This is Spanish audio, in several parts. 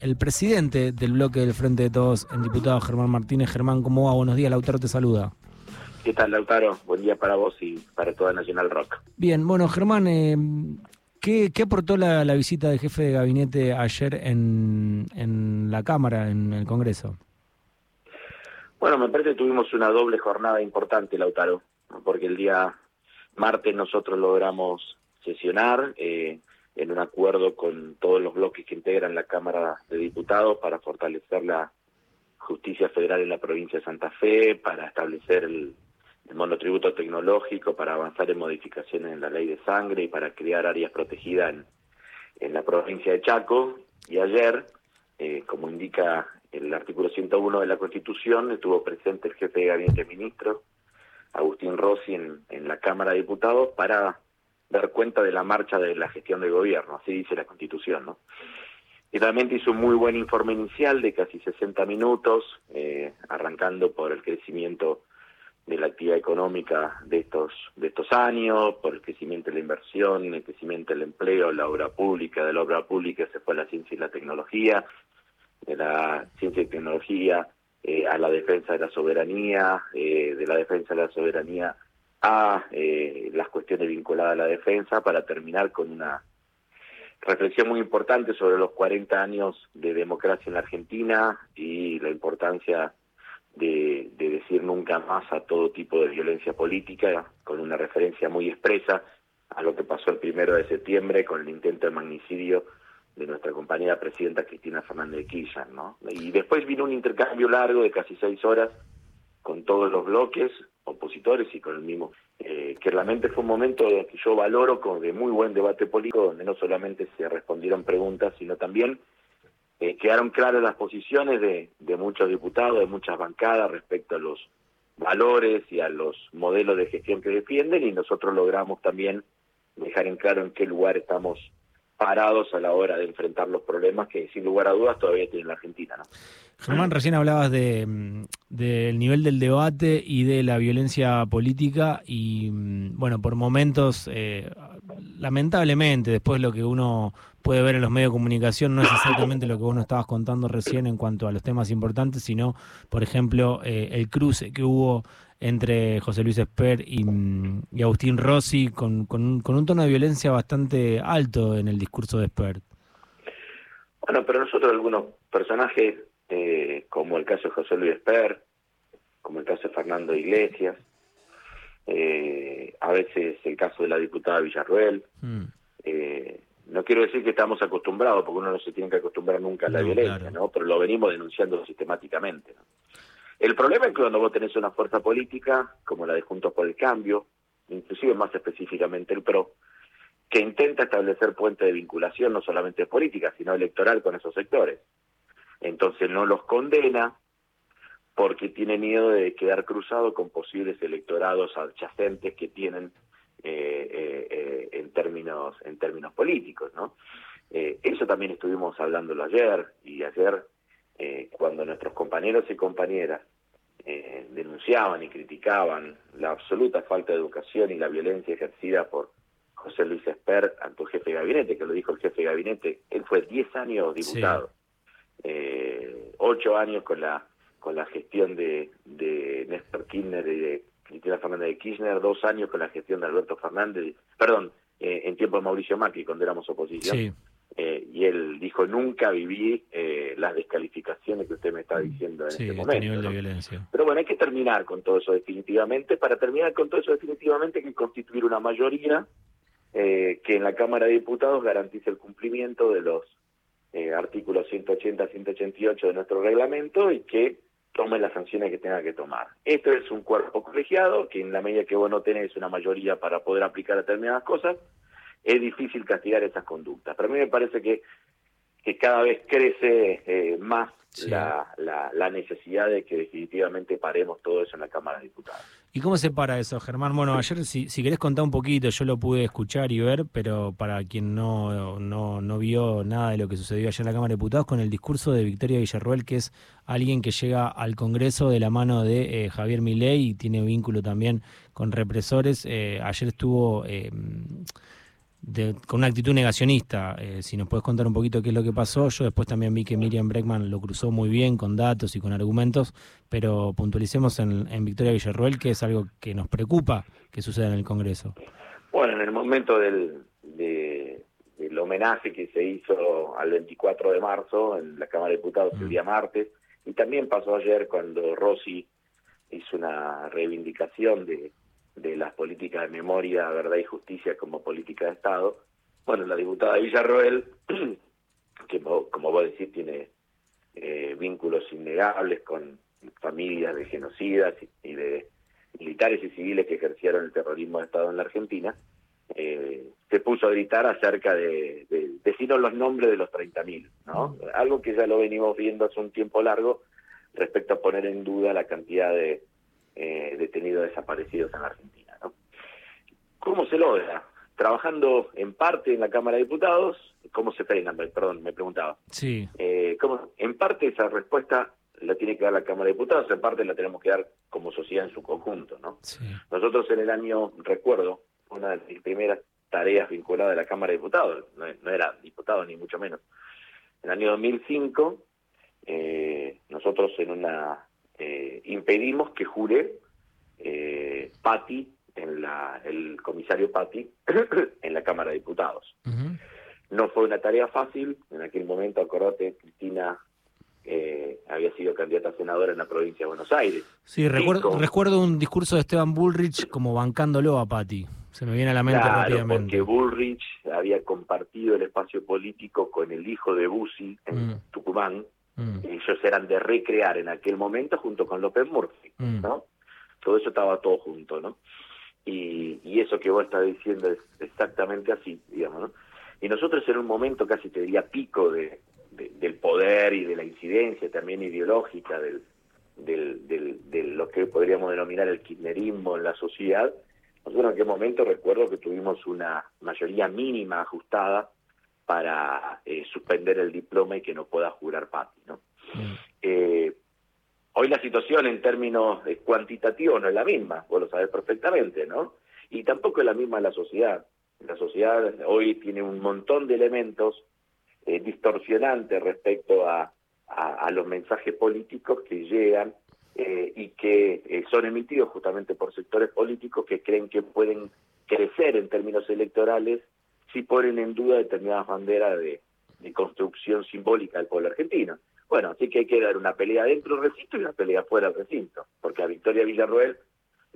el presidente del bloque del Frente de Todos, el diputado Germán Martínez. Germán, ¿cómo va? Buenos días, Lautaro te saluda. ¿Qué tal, Lautaro? Buen día para vos y para toda Nacional Rock. Bien, bueno, Germán, eh, ¿qué, aportó la, visita del jefe de gabinete ayer en, en la Cámara, en el Congreso? Bueno, me parece que tuvimos una doble jornada importante, Lautaro, porque el día martes nosotros logramos sesionar. Eh, en un acuerdo con todos los bloques que integran la Cámara de Diputados para fortalecer la justicia federal en la provincia de Santa Fe, para establecer el, monotributo tecnológico, para avanzar en modificaciones en la ley de sangre y para crear áreas protegidas en, en la provincia de Chaco. Y ayer, eh, como indica el artículo 101 de la Constitución, estuvo presente el jefe de gabinete ministro, Agustín Rossi, en, en la Cámara de Diputados para dar cuenta de la marcha de la gestión del gobierno, así dice la Constitución, ¿no? Y realmente hizo un muy buen informe inicial de casi 60 minutos, eh, arrancando por el crecimiento de la actividad económica de estos de estos años, por el crecimiento de la inversión, el crecimiento del empleo, la obra pública, de la obra pública se fue a la ciencia y la tecnología, de la ciencia y tecnología eh, a la defensa de la soberanía, eh, de la defensa de la soberanía a eh, las cuestiones vinculadas a la defensa para terminar con una reflexión muy importante sobre los 40 años de democracia en la Argentina y la importancia de, de, decir nunca más a todo tipo de violencia política, con una referencia muy expresa a lo que pasó el primero de septiembre con el intento de magnicidio de nuestra compañera presidenta Cristina Fernández de Kirchner, ¿no? Y después vino un intercambio largo de casi seis horas con todos los bloques opositores y con el mismo, eh, que realmente fue un momento que yo valoro con de muy buen debate político, donde no solamente se respondieron preguntas, sino también eh, quedaron claras las posiciones de, de muchos diputados, de muchas bancadas respecto a los valores y a los modelos de gestión que defienden y nosotros logramos también dejar en claro en qué lugar estamos parados a la hora de enfrentar los problemas que sin lugar a dudas todavía tiene la Argentina. ¿no? Germán, recién hablabas de, mm, del nivel del debate y de la violencia política y mm, bueno, por momentos, eh, lamentablemente, después lo que uno puede ver en los medios de comunicación no es exactamente lo que vos nos estabas contando recién en cuanto a los temas importantes, sino, por ejemplo, eh, el cruce que hubo entre José Luis Esper y, Agustín Rossi con, con, un, tono de violencia bastante alto en el discurso de Esper. Bueno, pero nosotros algunos personajes, eh, como el caso de José Luis Esper, como el caso de Fernando Iglesias, eh, a veces el caso de la diputada Villarruel, mm. eh, no quiero decir que estamos acostumbrados, porque uno no se tiene que acostumbrar nunca a la violencia, ¿no? Pero lo venimos denunciando sistemáticamente. ¿no? El problema es que cuando vos tenés una fuerza política, como la de Juntos por el Cambio, inclusive más específicamente el PRO, que intenta establecer puente de vinculación no solamente política, sino electoral con esos sectores. Entonces no los condena porque tiene miedo de quedar cruzado con posibles electorados adyacentes que tienen en términos en términos políticos, ¿no? eso también estuvimos hablándolo ayer y ayer eh, cuando nuestros compañeros y compañeras eh, denunciaban y criticaban la absoluta falta de educación y la violencia ejercida por José Luis Esper ante el jefe de gabinete, que lo dijo el jefe de gabinete, él fue 10 años diputado, eh, 8 años con la con la gestión de, de Néstor Kirchner y de Cristina Fernández de Kirchner, dos años con la gestión de Alberto Fernández, perdón, eh, en tiempo de Mauricio Macri, cuando éramos oposición. Eh, y él dijo, nunca viví eh, las descalificaciones que usted me está diciendo en este momento. Nivel de violencia. Pero bueno, hay que terminar con todo eso definitivamente. Para terminar con todo eso definitivamente hay que constituir una mayoría eh, que en la Cámara de Diputados garantice el cumplimiento de los artículos 180 188 de nuestro reglamento y que tome las sanciones que tenga que tomar. Esto es un cuerpo colegiado que en la medida que vos no tenés una mayoría para poder aplicar determinadas cosas, es difícil castigar esas conductas. Pero a mí me parece que, que cada vez crece eh, más la, la, necesidad de que definitivamente paremos todo eso en la Cámara de Diputados. ¿Y cómo se para eso, Germán? Bueno, ayer, si, si querés contar un poquito, yo lo pude escuchar y ver, pero para quien no, no, no vio nada de lo que sucedió ayer en la Cámara de Diputados, con el discurso de Victoria Villarruel, que es alguien que llega al Congreso de la mano de eh, Javier Milei y tiene vínculo también con represores. Eh, ayer estuvo con una actitud negacionista. Eh, si nos puedes contar un poquito qué es lo que pasó. Yo después también vi que Miriam Breckman lo cruzó muy bien con datos y con argumentos, pero puntualicemos en, en Victoria Villarroel, que es algo que nos preocupa que suceda en el Congreso. Bueno, en el momento del, del homenaje que se hizo al 24 de marzo en la Cámara de Diputados el mm. día martes, y también pasó ayer cuando Rossi hizo una reivindicación de, de las políticas de memoria, verdad y justicia como política de Estado. Bueno, la diputada Villarroel, que como vos decís tiene eh, vínculos innegables con familias de genocidas y de militares y civiles que ejercieron el terrorismo de Estado en la Argentina, eh, se puso a gritar acerca de, de, decirnos los nombres de los 30.000, ¿no? Mm. Algo que ya lo venimos viendo hace un tiempo largo respecto a poner en duda la cantidad de eh, detenidos desaparecidos en la Argentina, ¿no? ¿Cómo se logra? Trabajando en parte en la Cámara de Diputados, ¿cómo se frena? Perdón, me preguntaba. Sí. Eh, ¿cómo? En parte esa respuesta la tiene que dar la Cámara de Diputados, en parte la tenemos que dar como sociedad en su conjunto, ¿no? Nosotros en el año, recuerdo, una de mis primeras tareas vinculadas a la Cámara de Diputados, no, era diputado ni mucho menos. En el año 2005, eh, nosotros en una eh, impedimos que jure eh, Patti, en la, el comisario Patti, en la Cámara de Diputados. No fue una tarea fácil, en aquel momento, acordate, Cristina eh, había sido candidata a senadora en la provincia de Buenos Aires. Sí, recuerdo, recuerdo un discurso de Esteban Bullrich como bancándolo a Patti. Se me viene a la mente claro, rápidamente. Porque Bullrich había compartido el espacio político con el hijo de Bussi en mm. Tucumán. Mm. Ellos eran de recrear en aquel momento junto con López Murphy, mm. ¿no? Todo eso estaba todo junto, ¿no? Y, y eso que vos estás diciendo es exactamente así, digamos, ¿no? Y nosotros en un momento casi te diría pico de, del poder y de la incidencia también ideológica del, del, de lo que podríamos denominar el kirchnerismo en la sociedad, nosotros en aquel momento recuerdo que tuvimos una mayoría mínima ajustada para eh, suspender el diploma y que no pueda jurar Pati. ¿no? Mm. Eh, hoy la situación en términos cuantitativos no es la misma, vos lo sabés perfectamente, ¿no? Y tampoco es la misma la sociedad. La sociedad hoy tiene un montón de elementos eh, distorsionante respecto a, a, los mensajes políticos que llegan eh, y que eh, son emitidos justamente por sectores políticos que creen que pueden crecer en términos electorales si ponen en duda determinadas banderas de, construcción simbólica del pueblo argentino. Bueno, así que hay que dar una pelea dentro del recinto y una pelea fuera del recinto, porque a Victoria Villarroel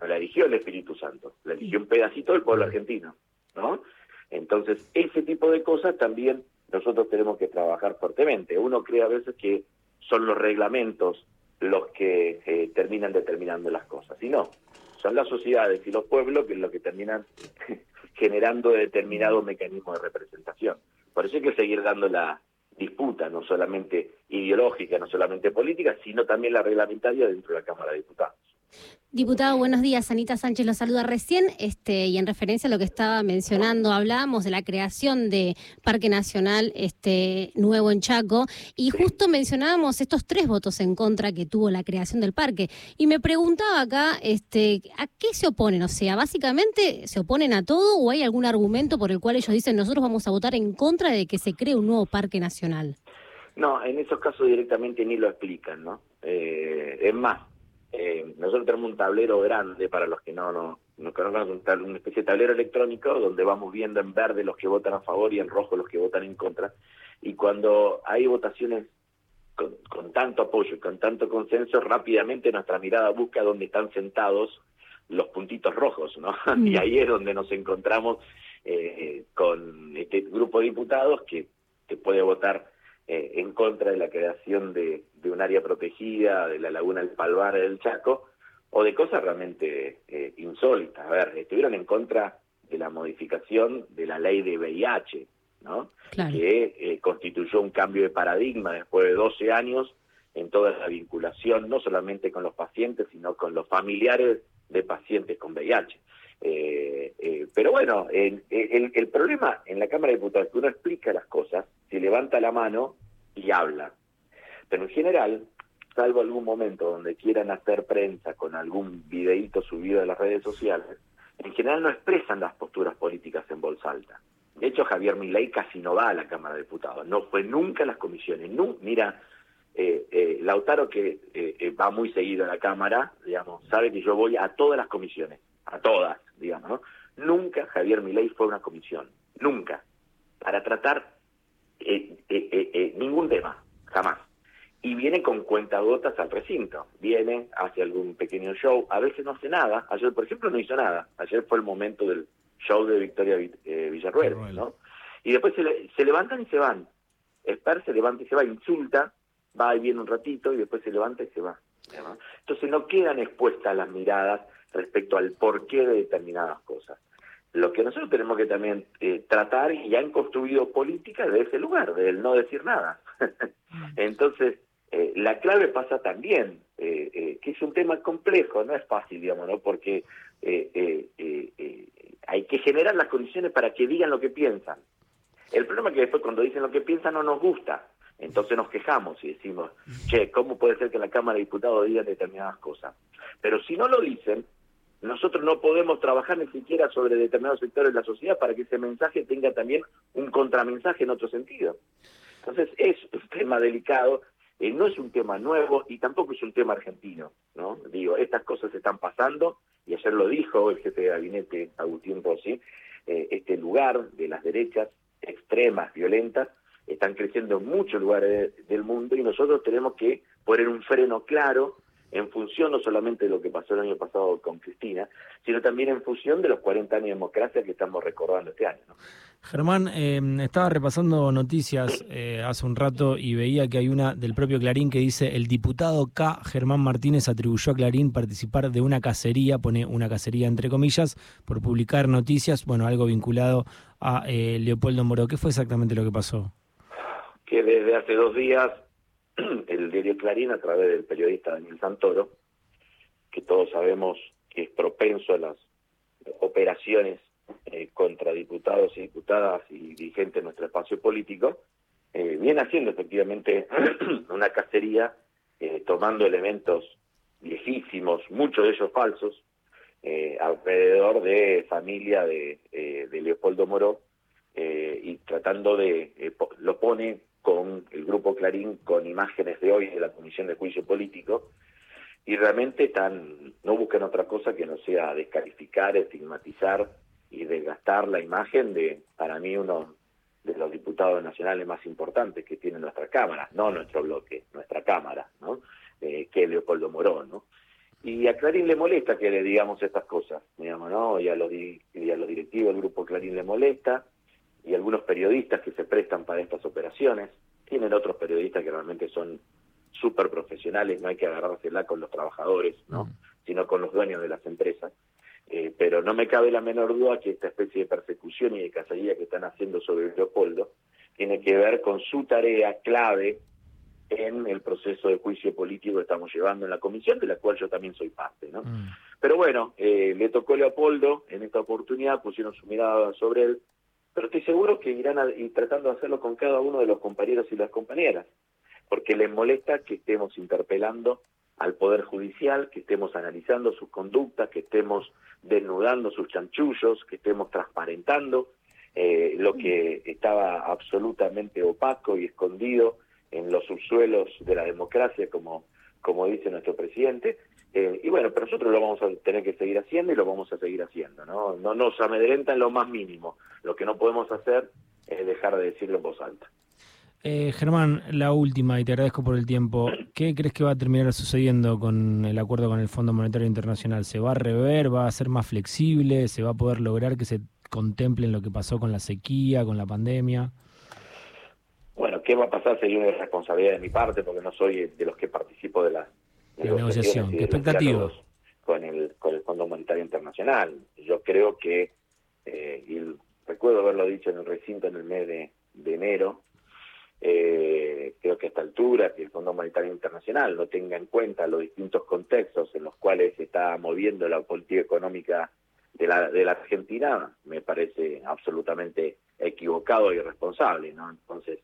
no la eligió el Espíritu Santo, la eligió un pedacito del pueblo argentino, ¿no? Entonces, ese tipo de cosas también nosotros tenemos que trabajar fuertemente. Uno cree a veces que son los reglamentos los que eh, terminan determinando las cosas, y no, son las sociedades y los pueblos que es lo que terminan generando determinados mecanismos de representación. Por eso hay que seguir dando la disputa, no solamente ideológica, no solamente política, sino también la reglamentaria dentro de la Cámara de Diputados. Diputado, buenos días. Anita Sánchez lo saluda recién este, y en referencia a lo que estaba mencionando, hablábamos de la creación de Parque Nacional este, nuevo en Chaco y justo mencionábamos estos tres votos en contra que tuvo la creación del parque. Y me preguntaba acá, este, ¿a qué se oponen? O sea, básicamente, ¿se oponen a todo o hay algún argumento por el cual ellos dicen nosotros vamos a votar en contra de que se cree un nuevo Parque Nacional? No, en esos casos directamente ni lo explican, ¿no? Eh, es más, eh, nosotros tenemos un tablero grande, para los que no, no, no conocen, una especie de tablero electrónico donde vamos viendo en verde los que votan a favor y en rojo los que votan en contra. Y cuando hay votaciones con, con tanto apoyo y con tanto consenso, rápidamente nuestra mirada busca dónde están sentados los puntitos rojos, ¿no? Mm. Y ahí es donde nos encontramos eh, con este grupo de diputados que, que puede votar eh, en contra de la creación de, un área protegida, de la laguna del Palvar del Chaco, o de cosas realmente eh, insólitas. A ver, estuvieron en contra de la modificación de la ley de VIH, ¿no? Que eh, constituyó un cambio de paradigma después de 12 años en toda la vinculación, no solamente con los pacientes, sino con los familiares de pacientes con VIH. pero bueno, el, el, problema en la Cámara de Diputados es que uno explica las cosas, se levanta la mano y habla. Pero en general, salvo algún momento donde quieran hacer prensa con algún videíto subido a las redes sociales, en general no expresan las posturas políticas en voz alta. De hecho, Javier Milei casi no va a la Cámara de Diputados, no fue nunca a las comisiones. mira, eh, eh, Lautaro, que eh, va muy seguido a la Cámara, digamos, sabe que yo voy a todas las comisiones, a todas, digamos, ¿no? Nunca Javier Milei fue a una comisión, nunca, para tratar ningún tema, jamás. Y viene con cuentagotas al recinto, viene, hace algún pequeño show, a veces no hace nada, ayer por ejemplo no hizo nada, ayer fue el momento del show de Victoria Villarruel, ¿no? Y después se, se levantan y se van. Esper se levanta y se va, insulta, va y viene un ratito y después se levanta y se va. Entonces no quedan expuestas las miradas respecto al porqué de determinadas cosas. Lo que nosotros tenemos que también eh, tratar, y han construido políticas de ese lugar, del no decir nada. Entonces, eh, la clave pasa también, eh, que es un tema complejo, no es fácil, digamos, ¿no? porque hay que generar las condiciones para que digan lo que piensan. El problema es que después cuando dicen lo que piensan no nos gusta. Entonces nos quejamos y decimos, che, ¿cómo puede ser que la Cámara de Diputados diga determinadas cosas? Pero si no lo dicen, nosotros no podemos trabajar ni siquiera sobre determinados sectores de la sociedad para que ese mensaje tenga también un contramensaje en otro sentido. Entonces es un tema delicado, eh, no es un tema nuevo y tampoco es un tema argentino, ¿no? Digo, estas cosas están pasando y ayer lo dijo el jefe de gabinete Agustín Rossi, eh, este lugar de las derechas extremas, violentas, están creciendo en muchos lugares del mundo y nosotros tenemos que poner un freno claro en función no solamente de lo que pasó el año pasado con Cristina, sino también en función de los 40 años de democracia que estamos recordando este año. Germán, eh, estaba repasando noticias eh, hace un rato y veía que hay una del propio Clarín que dice el diputado K. Germán Martínez atribuyó a Clarín participar de una cacería, pone una cacería entre comillas, por publicar noticias, bueno, algo vinculado a eh, Leopoldo Moro. ¿Qué fue exactamente lo que pasó? que desde hace dos días el diario Clarín, a través del periodista Daniel Santoro, que todos sabemos que es propenso a las operaciones eh, contra diputados y diputadas y dirigentes de nuestro espacio político, eh, viene haciendo efectivamente una cacería, eh, tomando elementos viejísimos, muchos de ellos falsos, alrededor de familia de, de Leopoldo Moró, y tratando de, lo pone con el grupo Clarín con imágenes de hoy de la Comisión de Juicio Político y realmente están, no buscan otra cosa que no sea descalificar, estigmatizar y desgastar la imagen de, para mí, uno de los diputados nacionales más importantes que tiene nuestra Cámara, no nuestro bloque, nuestra Cámara, ¿no? Eh, que es Leopoldo Morón, ¿no? Y a Clarín le molesta que le digamos estas cosas, digamos, ¿no? Y a los, y a los directivos del grupo Clarín le molesta, y algunos periodistas que se prestan para estas operaciones. Tienen otros periodistas que realmente son súper profesionales, no hay que agarrársela con los trabajadores, ¿no? Mm. sino con los dueños de las empresas. Eh, pero no me cabe la menor duda que esta especie de persecución y de cacería que están haciendo sobre Leopoldo tiene que ver con su tarea clave en el proceso de juicio político que estamos llevando en la comisión, de la cual yo también soy parte. ¿no? Mm. Pero bueno, eh, le tocó a Leopoldo en esta oportunidad, pusieron su mirada sobre él, pero estoy seguro que irán a, y tratando de hacerlo con cada uno de los compañeros y las compañeras, porque les molesta que estemos interpelando al Poder Judicial, que estemos analizando sus conductas, que estemos desnudando sus chanchullos, que estemos transparentando eh, lo que estaba absolutamente opaco y escondido en los subsuelos de la democracia, como, como dice nuestro presidente, eh, y bueno, pero nosotros lo vamos a tener que seguir haciendo y lo vamos a seguir haciendo, ¿no? No nos amedrenta en lo más mínimo. Lo que no podemos hacer es dejar de decirlo en voz alta. Eh, Germán, la última, y te agradezco por el tiempo. ¿Qué crees que va a terminar sucediendo con el acuerdo con el Fondo Monetario Internacional? ¿Se va a rever? ¿Va a ser más flexible? ¿Se va a poder lograr que se contemple lo que pasó con la sequía, con la pandemia? Bueno, ¿qué va a pasar? Sería una responsabilidad de mi parte, porque no soy de los que participo de las la negociación. ¿Qué expectativas? Con el, con el Fondo Monetario Internacional. Yo creo que, eh, y recuerdo haberlo dicho en el recinto en el mes de, enero, eh, creo que a esta altura que el Fondo Monetario Internacional no tenga en cuenta los distintos contextos en los cuales se está moviendo la política económica de la, de la Argentina, me parece absolutamente equivocado y irresponsable, ¿no? Entonces,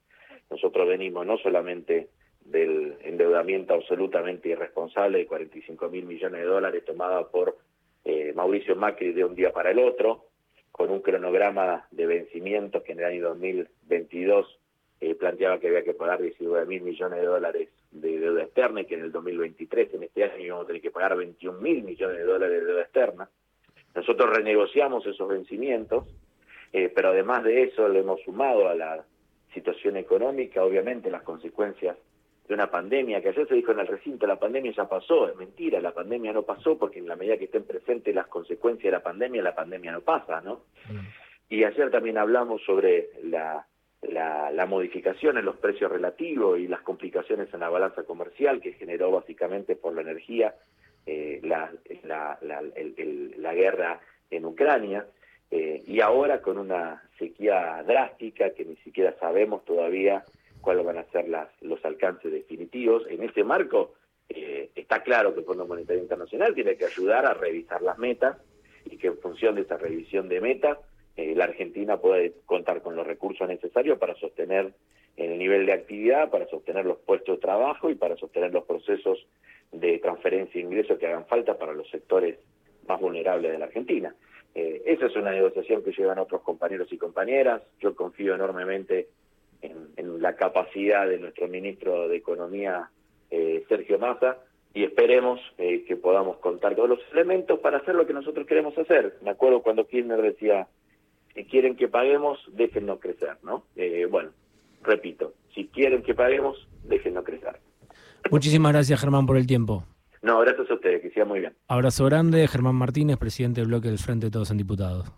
nosotros venimos no solamente del endeudamiento absolutamente irresponsable de 45 mil millones de dólares tomada por eh, Mauricio Macri de un día para el otro, con un cronograma de vencimientos que en el año 2022 eh, planteaba que había que pagar 19 mil millones de dólares de deuda externa y que en el 2023, en este año, íbamos a tener que pagar 21 mil millones de dólares de deuda externa. Nosotros renegociamos esos vencimientos, eh, pero además de eso le hemos sumado a la situación económica, obviamente las consecuencias de una pandemia, que ayer se dijo en el recinto, la pandemia ya pasó, es mentira, la pandemia no pasó porque en la medida que estén presentes las consecuencias de la pandemia, la pandemia no pasa, ¿no? Mm. Y ayer también hablamos sobre la, la, modificación en los precios relativos y las complicaciones en la balanza comercial que generó básicamente por la energía eh, la, la, la, guerra en Ucrania. Eh, y ahora con una sequía drástica que ni siquiera sabemos todavía cuáles van a ser las, los alcances definitivos. En ese marco eh, está claro que el Fondo Monetario Internacional tiene que ayudar a revisar las metas y que en función de esa revisión de metas eh, la Argentina puede contar con los recursos necesarios para sostener el nivel de actividad, para sostener los puestos de trabajo y para sostener los procesos de transferencia e ingresos que hagan falta para los sectores más vulnerables de la Argentina. Eh, esa es una negociación que llevan otros compañeros y compañeras. Yo confío enormemente en, la capacidad de nuestro ministro de Economía, eh, Sergio Massa, y esperemos eh, que podamos contar con los elementos para hacer lo que nosotros queremos hacer. Me acuerdo cuando Kirchner decía, si quieren que paguemos, déjennos crecer, ¿no? Eh, bueno, repito, si quieren que paguemos, déjennos crecer. Muchísimas gracias, Germán, por el tiempo. No, gracias a ustedes, que sea muy bien. Abrazo grande, Germán Martínez, presidente del bloque del Frente de Todos en Diputados.